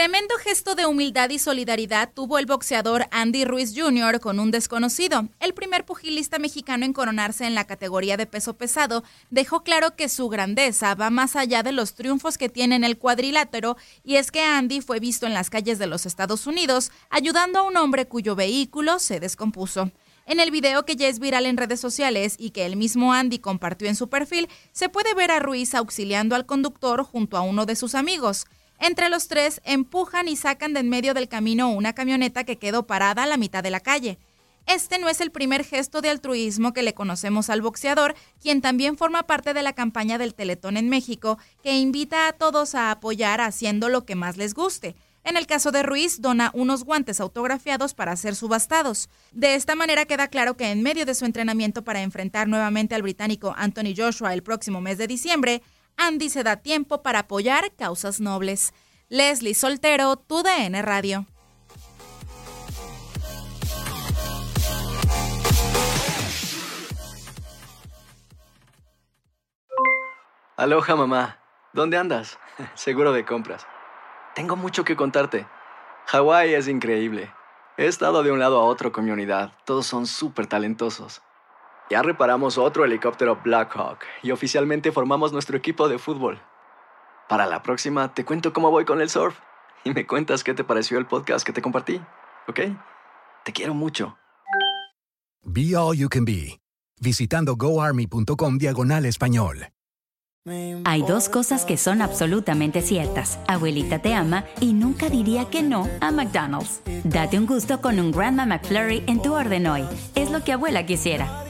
Tremendo gesto de humildad y solidaridad tuvo el boxeador Andy Ruiz Jr. con un desconocido. El primer pugilista mexicano en coronarse en la categoría de peso pesado dejó claro que su grandeza va más allá de los triunfos que tiene en el cuadrilátero y es que Andy fue visto en las calles de los Estados Unidos ayudando a un hombre cuyo vehículo se descompuso. En el video que ya es viral en redes sociales y que el mismo Andy compartió en su perfil, se puede ver a Ruiz auxiliando al conductor junto a uno de sus amigos. Entre los tres empujan y sacan de en medio del camino una camioneta que quedó parada a la mitad de la calle. Este no es el primer gesto de altruismo que le conocemos al boxeador, quien también forma parte de la campaña del Teletón en México, que invita a todos a apoyar haciendo lo que más les guste. En el caso de Ruiz, dona unos guantes autografiados para ser subastados. De esta manera queda claro que en medio de su entrenamiento para enfrentar nuevamente al británico Anthony Joshua el próximo mes de diciembre, Andy se da tiempo para apoyar causas nobles. Leslie Soltero, tu DN Radio. Aloha mamá, ¿dónde andas? Seguro de compras. Tengo mucho que contarte. Hawái es increíble. He estado de un lado a otro con mi unidad. Todos son súper talentosos. Ya reparamos otro helicóptero Blackhawk y oficialmente formamos nuestro equipo de fútbol. Para la próxima te cuento cómo voy con el surf y me cuentas qué te pareció el podcast que te compartí, ¿ok? Te quiero mucho. Be All You Can Be, visitando goarmy.com diagonal español. Hay dos cosas que son absolutamente ciertas. Abuelita te ama y nunca diría que no a McDonald's. Date un gusto con un Grandma McFlurry en tu orden hoy. Es lo que abuela quisiera.